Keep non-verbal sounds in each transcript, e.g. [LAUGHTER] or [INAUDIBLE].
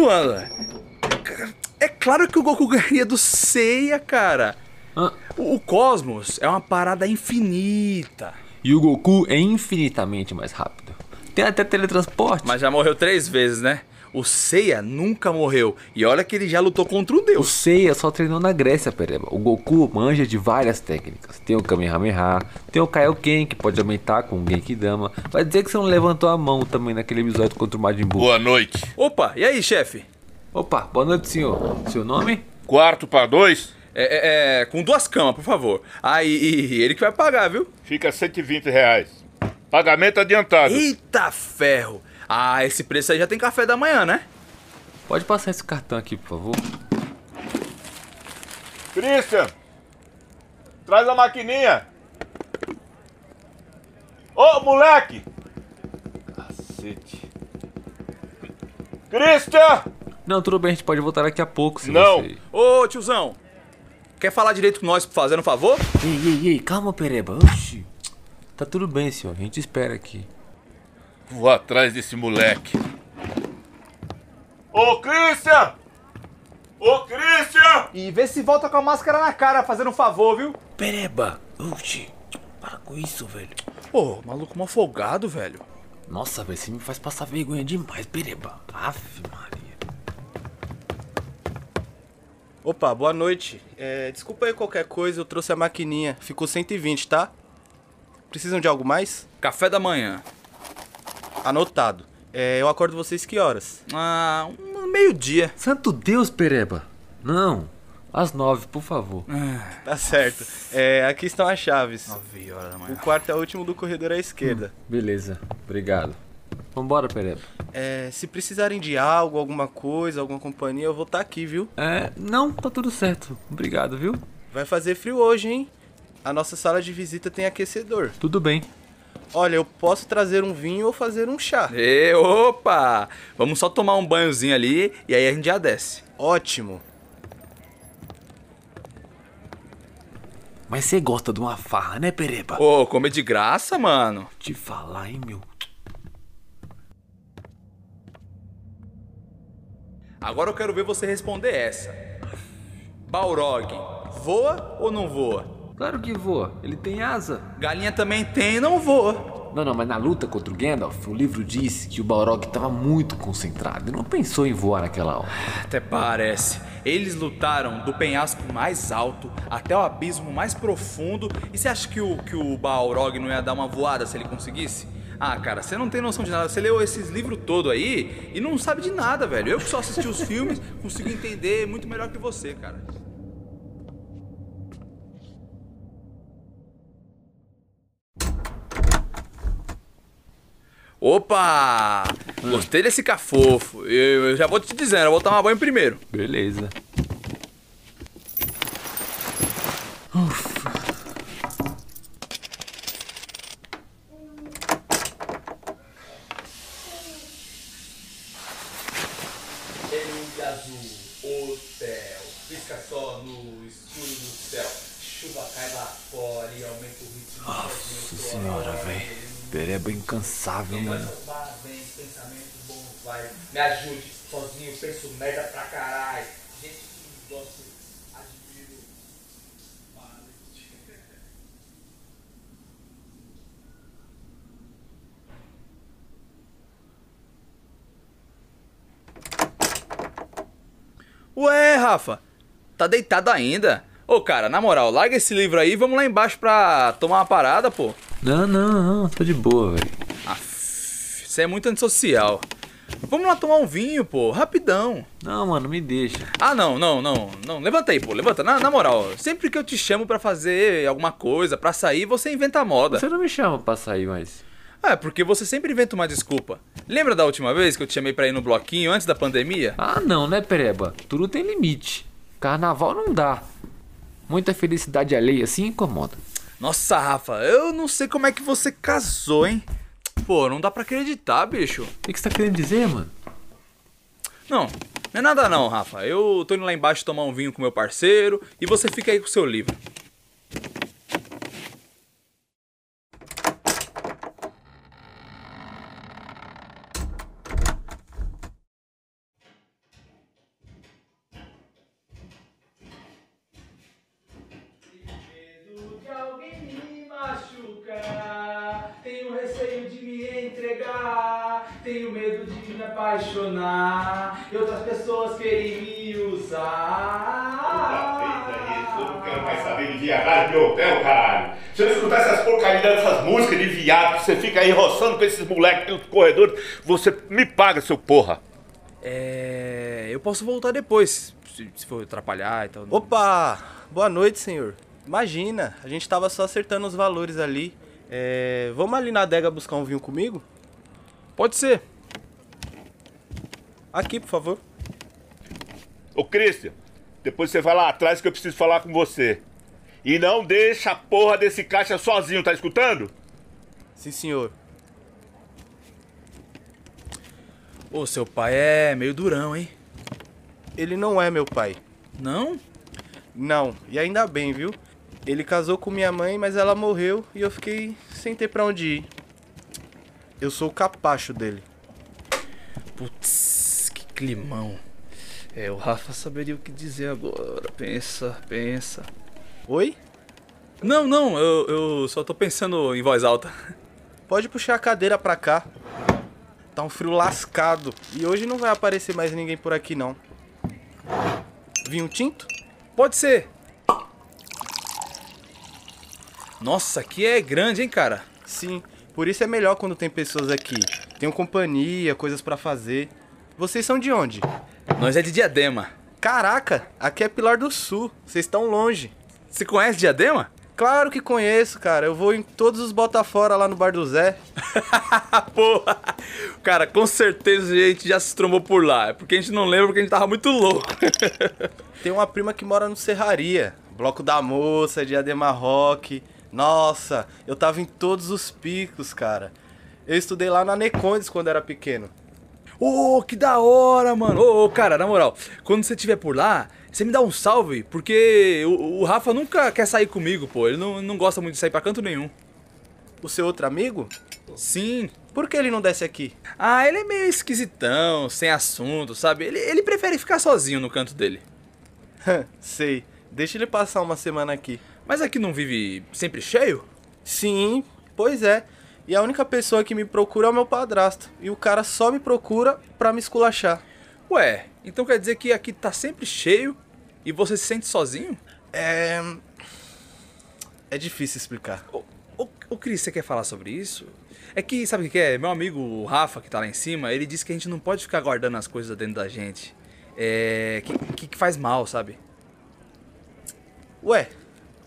zoando. É claro que o Goku ganharia do Seiya, cara. Ah, O o Cosmos é uma parada infinita. e o Goku é infinitamente mais rápido. Tem até teletransporte. Mas já morreu três vezes, né? O Seiya nunca morreu. E olha que ele já lutou contra um O deus. Seiya só treinou na Grécia, Pereba. O Goku manja de várias técnicas. Tem o Kamehameha, tem o Kaioken, que pode aumentar com o Genkidama. Vai dizer que você não levantou a mão também naquele episódio contra o Majin Buu. Boa noite. Opa, e aí, chefe? Opa, boa noite, senhor. Seu nome? Quarto para dois, É, é, é, com duas camas, por favor. Ah, e, e ele que vai pagar, viu? fica 120 reais. Pagamento adiantado. Eita ferro! Ah, esse preço aí já tem café da manhã, né? Pode passar esse cartão aqui, por favor. Christian, traz a maquininha. Ô, moleque! Cacete. Christian! Não, tudo bem, a gente pode voltar daqui a pouco, se Não. você... Ô, tiozão, quer falar direito com nós, fazendo um favor? Ei, ei, ei, calma, Pereba. Oxi. Tá tudo bem, senhor. A gente espera aqui. Vou atrás desse moleque. Ô, Christian! Ô, Christian! E vê se volta com a máscara na cara, fazendo um favor, viu? Pereba! Oxi. Para com isso, velho. Pô, maluco mal folgado, velho. Nossa, velho, você me faz passar vergonha demais, Pereba. Aff, Maria. Opa, boa noite. É, desculpa aí qualquer coisa, eu trouxe a maquininha. Ficou 120, tá? Precisam de algo mais? Café da manhã. Anotado. É, eu acordo vocês que horas? Ah, um meio-dia. Santo Deus, Pereba. Não. Às nove, por favor. Tá certo. É, aqui estão as chaves. Nove horas da O manhã. quarto é o último do corredor à esquerda. Beleza. Obrigado. Vambora, Pereba. É, se precisarem de algo, alguma coisa, alguma companhia, eu vou estar aqui, viu? É, não, tá tudo certo. Obrigado, viu? Vai fazer frio hoje, hein? A nossa sala de visita tem aquecedor. Tudo bem. Olha, eu posso trazer um vinho ou fazer um chá. E, opa! Vamos só tomar um banhozinho ali e aí a gente já desce. Ótimo. Mas você gosta de uma farra, né, Pereba? Ô, comer de graça, mano. Te falar, hein, meu. Agora eu quero ver você responder essa. Balrog, voa ou não voa? Claro que voa. Ele tem asa. Galinha também tem e não voa. Não, não, mas na luta contra o Gandalf, o livro diz que o Balrog estava muito concentrado e não pensou em voar naquela hora. Até parece. Eles lutaram do penhasco mais alto até o abismo mais profundo. E você acha que o, que o Balrog não ia dar uma voada se ele conseguisse? Ah, cara, você não tem noção de nada. Você leu esses livros todo aí e não sabe de nada, velho. Eu que só assisti os filmes, [LAUGHS] consigo entender muito melhor que você, cara. Opa! Gostei desse cafofo. Eu, eu já vou te dizendo, eu vou tomar banho primeiro. Beleza. Ele azul, hotel, pisca só no escuro do céu. Chuva cai lá fora e aumenta o ritmo. Nossa senhora, velho. Pereba incansável, mano. Parabéns, pensamento bom, vai. Me ajude, sozinho, penso merda pra caralho. Gente que gosta, admiro. Ué, Rafa, tá deitado ainda? Ô, cara, na moral, larga esse livro aí e vamos lá embaixo pra tomar uma parada, pô. Não, não, não, tô de boa, velho. Aff, Você é muito antissocial. Vamos lá tomar um vinho, pô, rapidão. Não, mano, me deixa. Ah, não, não, não, não. Levanta aí, pô, levanta. Na, na moral, sempre que eu te chamo pra fazer alguma coisa, pra sair, você inventa moda. Você não me chama pra sair mais. É, porque você sempre inventa uma desculpa. Lembra da última vez que eu te chamei pra ir no bloquinho antes da pandemia? Ah, não, né, Pereba? Tudo tem limite. Carnaval não dá. Muita felicidade alheia assim incomoda. Nossa, Rafa, eu não sei como é que você casou, hein? Pô, não dá pra acreditar, bicho. O que, que você tá querendo dizer, mano? Não, não é nada não, Rafa. Eu tô indo lá embaixo tomar um vinho com meu parceiro e você fica aí com o seu livro. Apaixonar e outras pessoas querem me usar. Eu não quero mais saber de viagem de hotel, caralho. Se eu escutar essas porcarias dessas músicas de viado, que você fica aí roçando com esses moleques nos corredores, você me paga, seu porra. É. Eu posso voltar depois, se, se for atrapalhar e tal. Opa! Boa noite, senhor. Imagina, a gente tava só acertando os valores ali. É, vamos ali na adega buscar um vinho comigo? Pode ser. Aqui, por favor. Ô, Christian, depois você vai lá atrás que eu preciso falar com você. E não deixa a porra desse caixa sozinho, tá escutando? Sim, senhor. Ô, seu pai é meio durão, hein? Ele não é meu pai. Não? Não, e ainda bem, viu? Ele casou com minha mãe, mas ela morreu e eu fiquei sem ter pra onde ir. Eu sou o capacho dele. Putz, climão. É, o Rafa saberia o que dizer agora. Pensa, pensa. Oi? Não, não, eu, eu só tô pensando em voz alta. Pode puxar a cadeira pra cá. Tá um frio lascado. E hoje não vai aparecer mais ninguém por aqui, não. Vinho tinto? Pode ser. Nossa, aqui é grande, hein, cara? Sim, por isso é melhor quando tem pessoas aqui. Tenho companhia, coisas pra fazer. Vocês são de onde? Nós é de Diadema. Caraca, aqui é Pilar do Sul. Vocês estão longe. Você conhece Diadema? Claro que conheço, cara. Eu vou em todos os Botafora lá no Bar do Zé. [LAUGHS] Porra! Cara, com certeza a gente já se trombou por lá. É porque a gente não lembra porque a gente tava muito louco. [LAUGHS] Tem uma prima que mora no Serraria. Bloco da Moça, Diadema Rock. Nossa, eu tava em todos os picos, cara. Eu estudei lá na Necondes quando era pequeno. Ô, que da hora, mano. Ô, ô, cara, na moral, quando você estiver por lá, você me dá um salve, porque o, o Rafa nunca quer sair comigo, pô. Ele não, não gosta muito de sair pra canto nenhum. O seu outro amigo? Sim. Por que ele não desce aqui? Ah, ele é meio esquisitão, sem assunto, sabe? Ele, ele prefere ficar sozinho no canto dele. [LAUGHS] Sei. Deixa ele passar uma semana aqui. Mas aqui não vive sempre cheio? Sim, pois é. E a única pessoa que me procura é o meu padrasto. E o cara só me procura pra me esculachar. Ué, então quer dizer que aqui tá sempre cheio e você se sente sozinho? É. É difícil explicar. Ô, ô, ô Cris, você quer falar sobre isso? É que, sabe o que é? Meu amigo Rafa, que tá lá em cima, ele disse que a gente não pode ficar guardando as coisas dentro da gente. É. que, que, que faz mal, sabe? Ué,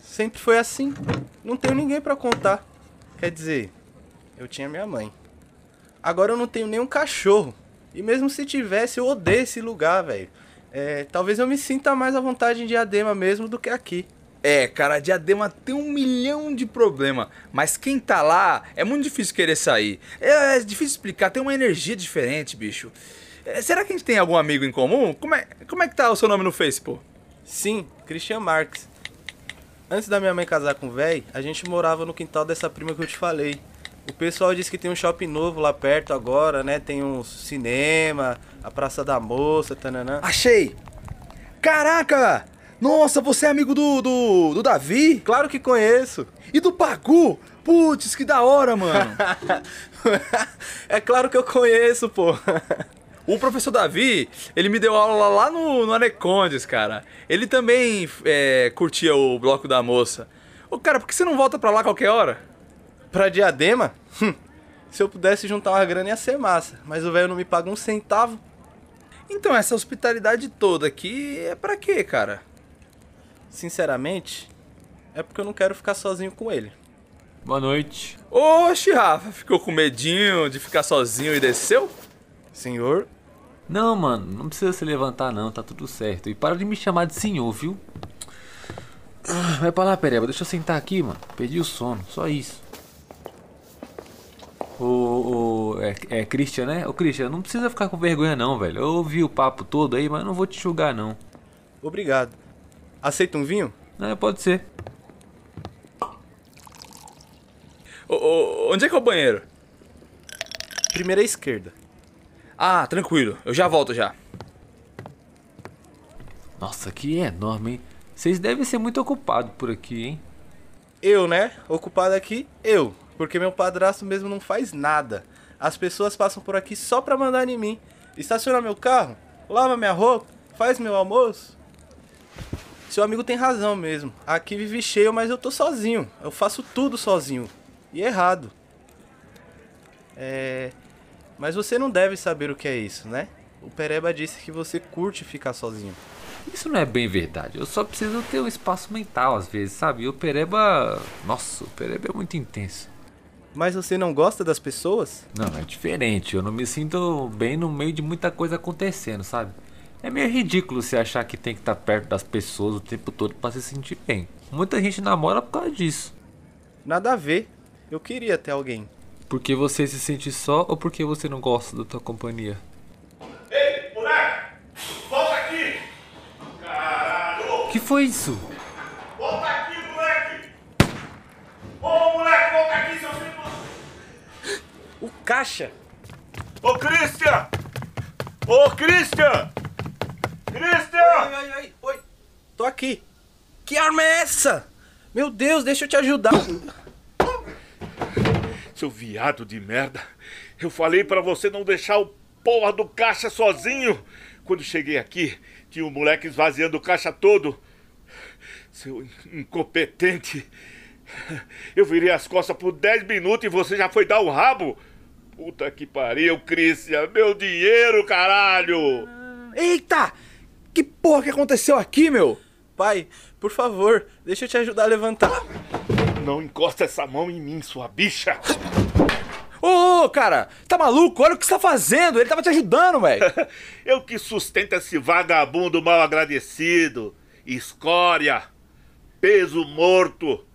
sempre foi assim. Não tenho ninguém pra contar. Quer dizer, eu tinha minha mãe. Agora eu não tenho nenhum cachorro. E mesmo se tivesse, eu odeio esse lugar, velho. É, talvez eu me sinta mais à vontade em Diadema mesmo do que aqui. É, cara, a Diadema tem um milhão de problemas, mas quem tá lá é muito difícil querer sair. É, é difícil explicar, tem uma energia diferente, bicho. É, será que a gente tem algum amigo em comum? Como é, como é que tá o seu nome no Facebook? Sim, Christian Marques. Antes da minha mãe casar com o véi, a gente morava no quintal dessa prima que eu te falei. O pessoal disse que tem um shopping novo lá perto agora, né? Tem um cinema, a Praça da Moça, tananã. Achei! Caraca! Nossa, você é amigo do, do, do Davi? [LAUGHS] Claro que conheço. E do Pacu? Putz, que da hora, mano! [LAUGHS] é claro que eu conheço, pô. [LAUGHS] O professor Davi, ele me deu aula lá no, no Anecondes, cara. Ele também é, curtia o bloco da moça. Ô, cara, por que você não volta pra lá qualquer hora? Pra Diadema? Hum, Se eu pudesse juntar uma grana ia ser massa, mas o velho não me paga um centavo. Então, essa hospitalidade toda aqui é pra quê, cara? Sinceramente, é porque eu não quero ficar sozinho com ele. Boa noite. Oxe, Rafa, ficou com medinho de ficar sozinho e desceu? Senhor, Não, mano, não precisa se levantar não, tá tudo certo. E para de me chamar de senhor, viu? Ah, Vai pra lá, Pereba, deixa eu sentar aqui, mano. Perdi o sono, só isso. Ô, ô, é, é Christian, né? Ô, Christian, não precisa ficar com vergonha não, velho. Eu ouvi o papo todo aí, mas não vou te julgar não. obrigado. Aceita um vinho? Não, pode ser. Ô, ô, onde é que é o banheiro? Primeira à esquerda. Ah, tranquilo, eu já volto já. Nossa, que enorme, hein? Vocês devem ser muito ocupados por aqui, hein? Eu, né? Ocupado aqui, eu. Porque meu padrasto mesmo não faz nada. As pessoas passam por aqui só pra mandar em mim. Estaciona meu carro, lava minha roupa, faz meu almoço. Seu amigo tem razão mesmo. Aqui vive cheio, mas eu tô sozinho. Eu faço tudo sozinho. E errado. É. Mas você não deve saber o que é isso, né? O Pereba disse que você curte ficar sozinho. Isso não é bem verdade. Eu só preciso ter um espaço mental às vezes, sabe? E o Pereba. Nossa, o Pereba é muito intenso. Mas você não gosta das pessoas? Não, é diferente. Eu não me sinto bem no meio de muita coisa acontecendo, sabe? É meio ridículo você achar que tem que estar perto das pessoas o tempo todo pra se sentir bem. Muita gente namora por causa disso. Nada a ver. Eu queria ter alguém. Porque você se sente só ou porque você não gosta da tua companhia? Ei, moleque! Volta aqui! Caralho! que foi isso? Volta aqui, moleque! Ô, moleque, volta aqui, seu filho! do- O caixa! Ô, Christian! Ô, Christian! Christian! Oi, oi, oi, oi. Tô aqui. Que arma é essa? Meu Deus, deixa eu te ajudar. Seu viado de merda. Eu falei pra você não deixar o porra do caixa sozinho. Quando cheguei aqui, tinha um moleque esvaziando o caixa todo. Seu incompetente. Eu virei as costas por 10 minutos e você já foi dar o rabo? Puta que pariu, Christian. Meu dinheiro, caralho! Eita! Que porra que aconteceu aqui, meu? Pai, por favor, deixa eu te ajudar a levantar. Não encosta essa mão em mim, sua bicha! Ô, cara, tá maluco? Olha o que você tá fazendo. Ele tava te ajudando, velho. [LAUGHS] Eu que sustento esse vagabundo mal agradecido. Escória. Peso morto.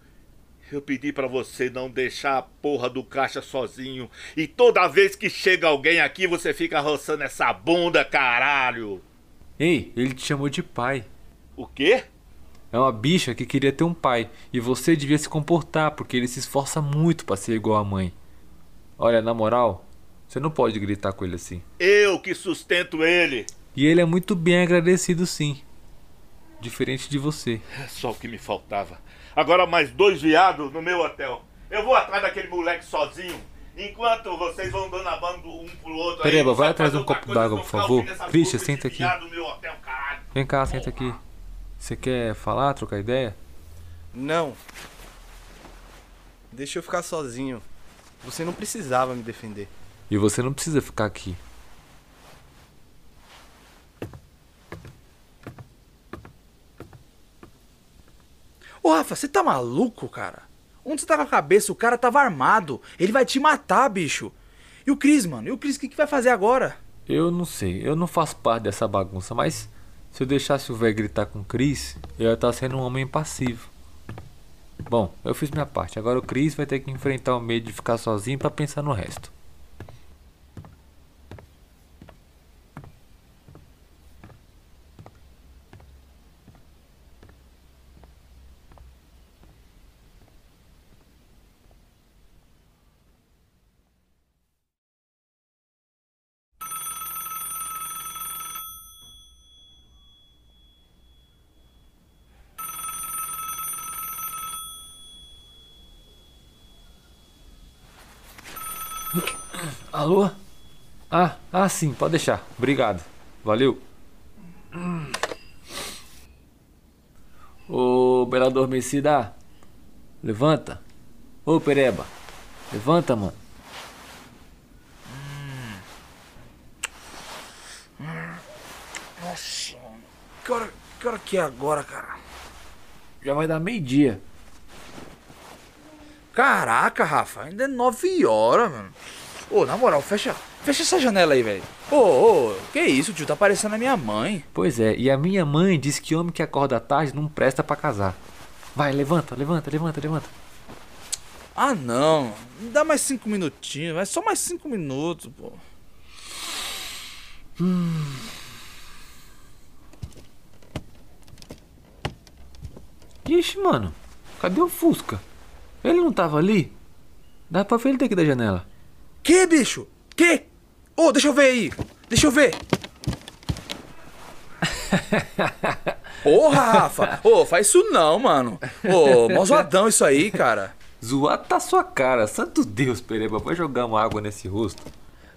Eu pedi pra você não deixar a porra do caixa sozinho. E toda vez que chega alguém aqui, você fica roçando essa bunda, caralho. Ei, ele te chamou de pai. O quê? É uma bicha que queria ter um pai. E você devia se comportar, porque ele se esforça muito pra ser igual à mãe. Olha, na moral, você não pode gritar com ele assim. Eu que sustento ele. E ele é muito bem agradecido sim. Diferente de você. É só o que me faltava. Agora mais dois viados no meu hotel. Eu vou atrás daquele moleque sozinho. Enquanto vocês vão dando a banda um pro outro. Pereba, não vai atrás de um copo d'água, por favor. Christian, músicas senta aqui. hotel. Vem cá, senta aqui. Você quer falar, trocar ideia? Não. Deixa eu ficar sozinho. Você não precisava me defender. E você não precisa ficar aqui. Ô, Rafa, você tá maluco, cara? Onde você tá com a cabeça? O cara tava armado. Ele vai te matar, bicho. E o Cris, mano? E o Cris, o que, que vai fazer agora? Eu não sei, eu não faço parte dessa bagunça, mas se eu deixasse o velho gritar com o Chris, eu ia estar sendo um homem passivo. Bom, eu fiz minha parte, agora o Chris vai ter que enfrentar o medo de ficar sozinho pra pensar no resto. Ah, sim, pode deixar. Obrigado. Valeu. Ô, bela adormecida. Levanta. Ô, Pereba. Levanta, mano. Nossa, mano. Que hora, que hora que é agora, cara? Já vai dar meio-dia. Caraca, Rafa, ainda é 9 horas, mano. Ô, na moral, fecha, fecha essa janela aí, velho. Ô, ô, que isso, tio? Tá parecendo a minha mãe. Pois é, e a minha mãe disse que homem que acorda tarde não presta pra casar. Vai, levanta, levanta, levanta, levanta. Ah, não. Dá mais cinco minutinhos, vai só mais cinco minutos, pô. Ixi, mano, cadê o Fusca? Ele não tava ali? Dá pra ver ele daqui da janela. Que, bicho? Que? Ô, deixa eu ver aí. Deixa eu ver. [LAUGHS] Porra, Rafa. Ô, faz isso não, mano. Ô, mó zoadão isso aí, cara. Zoado tá sua cara. Santo Deus, Pereba, vai jogar uma água nesse rosto.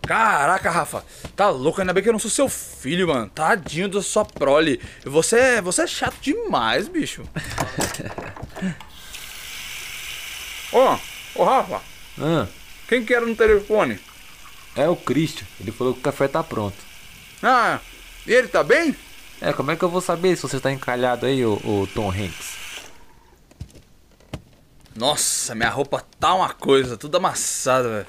Caraca, Rafa, tá louco? Ainda bem que eu não sou seu filho, mano. Tadinho da sua prole. Você, é- você é chato demais, bicho. [LAUGHS] Ô, ô Rafa, Ah, quem que era no telefone? É o Christian. Ele falou que o café tá pronto. Ah, e ele tá bem? É, como é que eu vou saber se você tá encalhado aí, ô, ô Tom Hanks? Nossa, minha roupa tá uma coisa, tudo amassada, velho.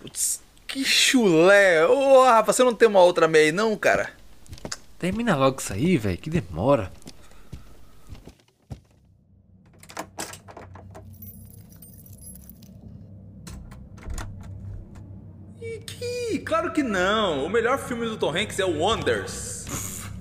Putz, que chulé. Ô, Rafa, você não tem uma outra meia aí, não, cara? Termina logo isso aí, velho, que demora. Claro que não. O melhor filme do Tom Hanks é o Wonders.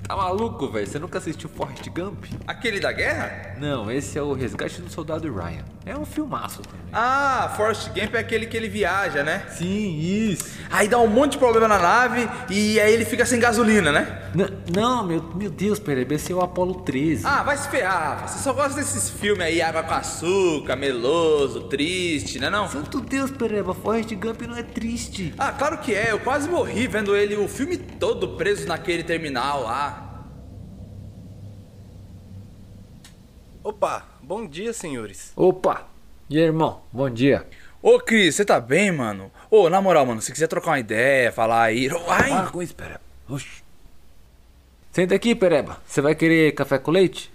Tá maluco, velho? Você nunca assistiu Forrest Gump? Aquele da guerra? Não, esse é o Resgate do Soldado Ryan. É um filmaço também. Ah, Forrest Gump é aquele que ele viaja, né? Sim, isso. Aí dá um monte de problema na nave e aí ele fica sem gasolina, né? N- não, meu, meu Deus, Pereba, esse é o Apollo 13. Ah, vai se ferrar. Você só gosta desses filmes aí, água com açúcar, meloso, triste, né não? Santo Deus, Pereba, Forrest Gump não é triste. Ah, claro que é. Eu quase morri vendo ele o filme todo preso naquele terminal lá. Opa, bom dia, senhores. Opa! E aí, irmão? Bom dia. Ô, Cris, você tá bem, mano? Ô, na moral, mano, se quiser trocar uma ideia, falar aí. Ai! Para com isso, Pereba. Oxi. Senta aqui, Pereba. Você vai querer café com leite?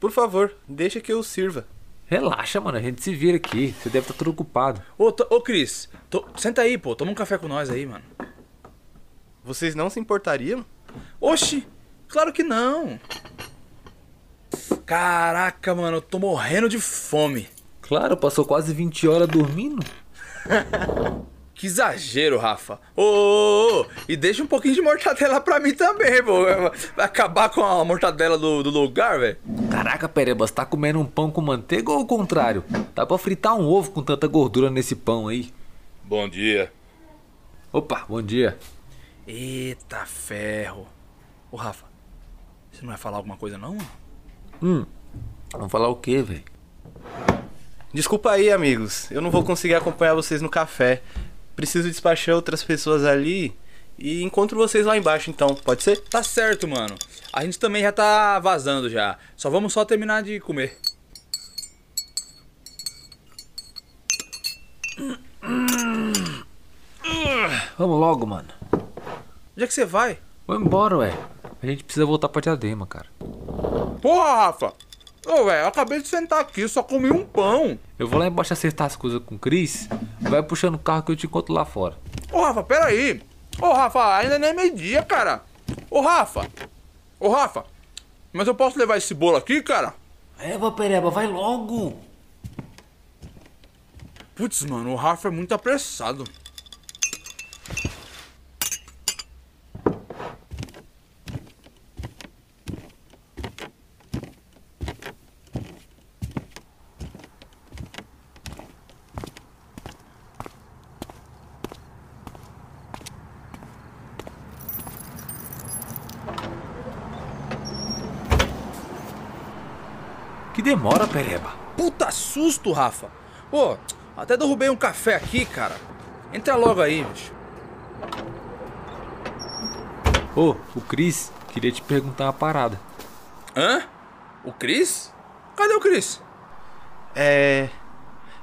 Por favor, deixa que eu sirva. Relaxa, mano. A gente se vira aqui. Você deve estar todo ocupado. Ô, to- ô Cris, to- senta aí, pô. Toma um café com nós aí, mano. Vocês não se importariam? Oxi, claro que não. Caraca, mano, eu tô morrendo de fome. Claro, passou quase 20 horas dormindo. [LAUGHS] Que exagero, Rafa. Ô, ô, ô, e deixa um pouquinho de mortadela pra mim também, pô. Vai acabar com a mortadela do, do lugar, velho. Caraca, Pereba, você tá comendo um pão com manteiga ou o contrário? Dá pra fritar um ovo com tanta gordura nesse pão aí. Bom dia. Opa, bom dia. Eita ferro. Ô, Rafa, você não vai falar alguma coisa, não? Hum, vamos falar o quê, velho? Desculpa aí, amigos. Eu não vou conseguir acompanhar vocês no café. Preciso despachar outras pessoas ali e encontro vocês lá embaixo, então. Pode ser? Tá certo, mano. A gente também já tá vazando já. Só vamos só terminar de comer. Vamos logo, mano. Onde é que você vai? Vamos embora, ué. A gente precisa voltar pra Diadema, cara. Porra, Rafa. Ô, velho, eu acabei de sentar aqui, só comi um pão. Eu vou lá embaixo acertar as coisas com o Cris. Vai puxando o carro que eu te encontro lá fora. Ô, Rafa, peraí. Ô, Rafa, ainda nem é meio-dia, cara. Ô, Rafa. Ô, Rafa. Mas eu posso levar esse bolo aqui, cara? Eva, Pereba, vai logo. Putz, mano, o Rafa é muito apressado. Que demora, Pereba. Puta susto, Rafa. Pô, até derrubei um café aqui, cara. Entra logo aí, bicho. Ô, o Cris queria te perguntar uma parada. Hã? O Cris? Cadê o Cris? É.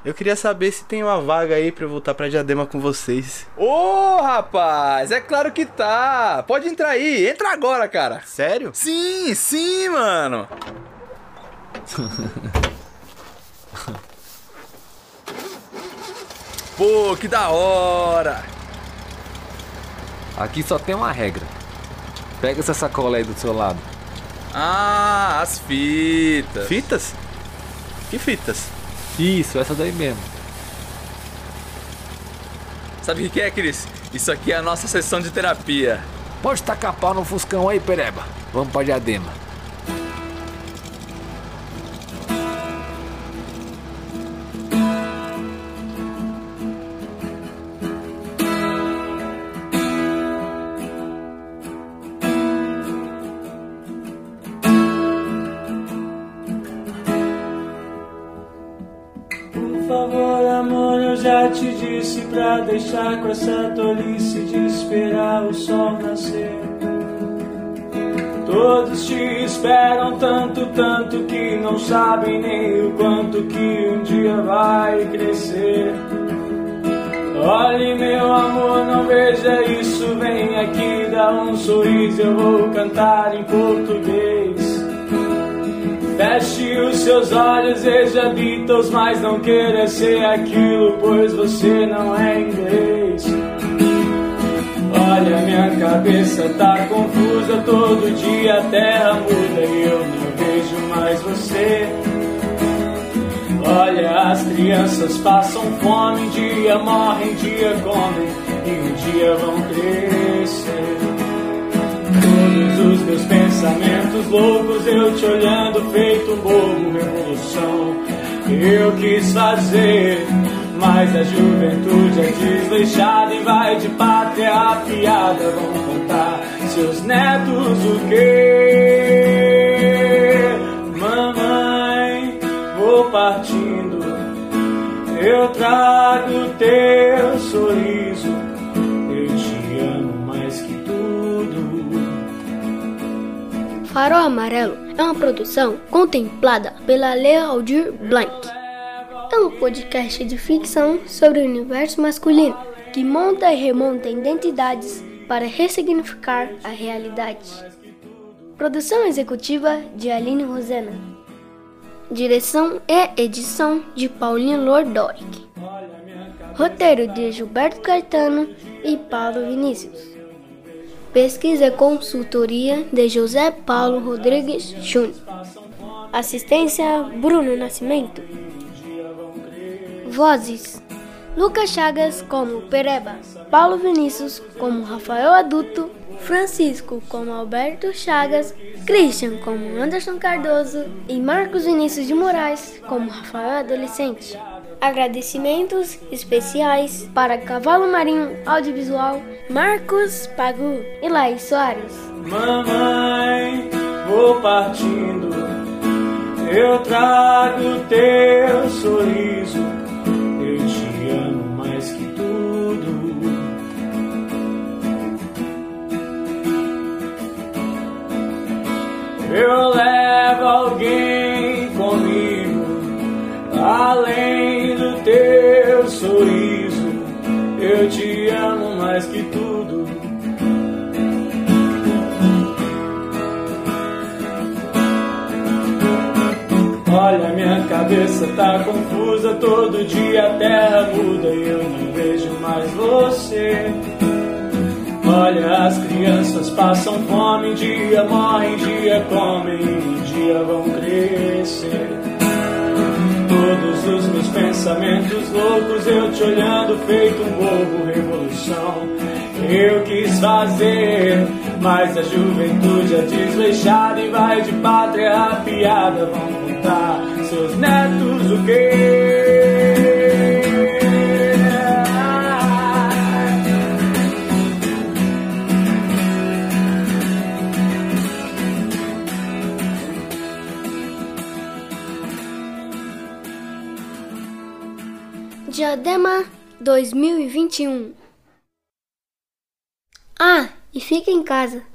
Eu queria saber se tem uma vaga aí pra eu voltar pra Diadema com vocês. Ô, rapaz, é claro que tá. Pode entrar aí, entra agora, cara. Sério? Sim, sim, mano. [LAUGHS] Pô, que da hora. Aqui só tem uma regra. Pega essa sacola aí do seu lado. Ah, as fitas. Fitas? Que fitas? Isso, essa daí mesmo. Sabe o que que é, Cris? Isso aqui é a nossa sessão de terapia. Pode tacar pau no Fuscão aí, Pereba. Vamos pra Diadema. Deixar com essa tolice de esperar o sol nascer. Todos te esperam tanto, tanto que não sabem nem o quanto que um dia vai crescer. Olhe meu amor, não veja isso, vem aqui, dá um sorriso, eu vou cantar em português. Feche os seus olhos, veja Beatles, mas não queira ser aquilo, pois você não é inglês. Olha, minha cabeça tá confusa, todo dia a terra muda e eu não vejo mais você. Olha, as crianças passam fome, dia morrem, dia comem e um dia vão crescer. Loucos, eu te olhando, feito um bobo, revolução. Eu quis fazer, mas a juventude é desleixada e vai de pátria a piada. Vão contar seus netos o quê? Mamãe, vou partindo. Eu trago teu sorriso. Farol Amarelo é uma produção contemplada pela Lei Aldir Blanc. É um podcast de ficção sobre o universo masculino que monta e remonta identidades para ressignificar a realidade. Produção executiva de Aline Rosena. Direção e edição de Paulinho Lordoric. Roteiro de Gilberto Caetano e Paulo Vinícius. Pesquisa e consultoria de José Paulo Rodrigues Júnior. Assistência Bruno Nascimento. Vozes: Lucas Chagas como Pereba, Paulo Vinícius como Rafael Adulto, Francisco como Alberto Chagas, Christian como Anderson Cardoso e Marcos Vinícius de Moraes como Rafael Adolescente. Agradecimentos especiais para Cavalo Marinho Audiovisual, Marcos Pagu e Laís Soares. Mamãe, vou partindo. Eu trago teu sorriso. Eu te amo mais que tudo. Eu levo cabeça tá confusa, todo dia a terra muda e eu não vejo mais você. Olha, as crianças passam fome, dia morrem, dia comem, um dia vão crescer. Todos os meus pensamentos loucos, eu te olhando, feito um bobo, revolução. Eu quis fazer, mas a juventude é desleixada e vai de pátria a piada. Vão contar seus netos o quê? Diadema 2021. Ah, e fica em casa.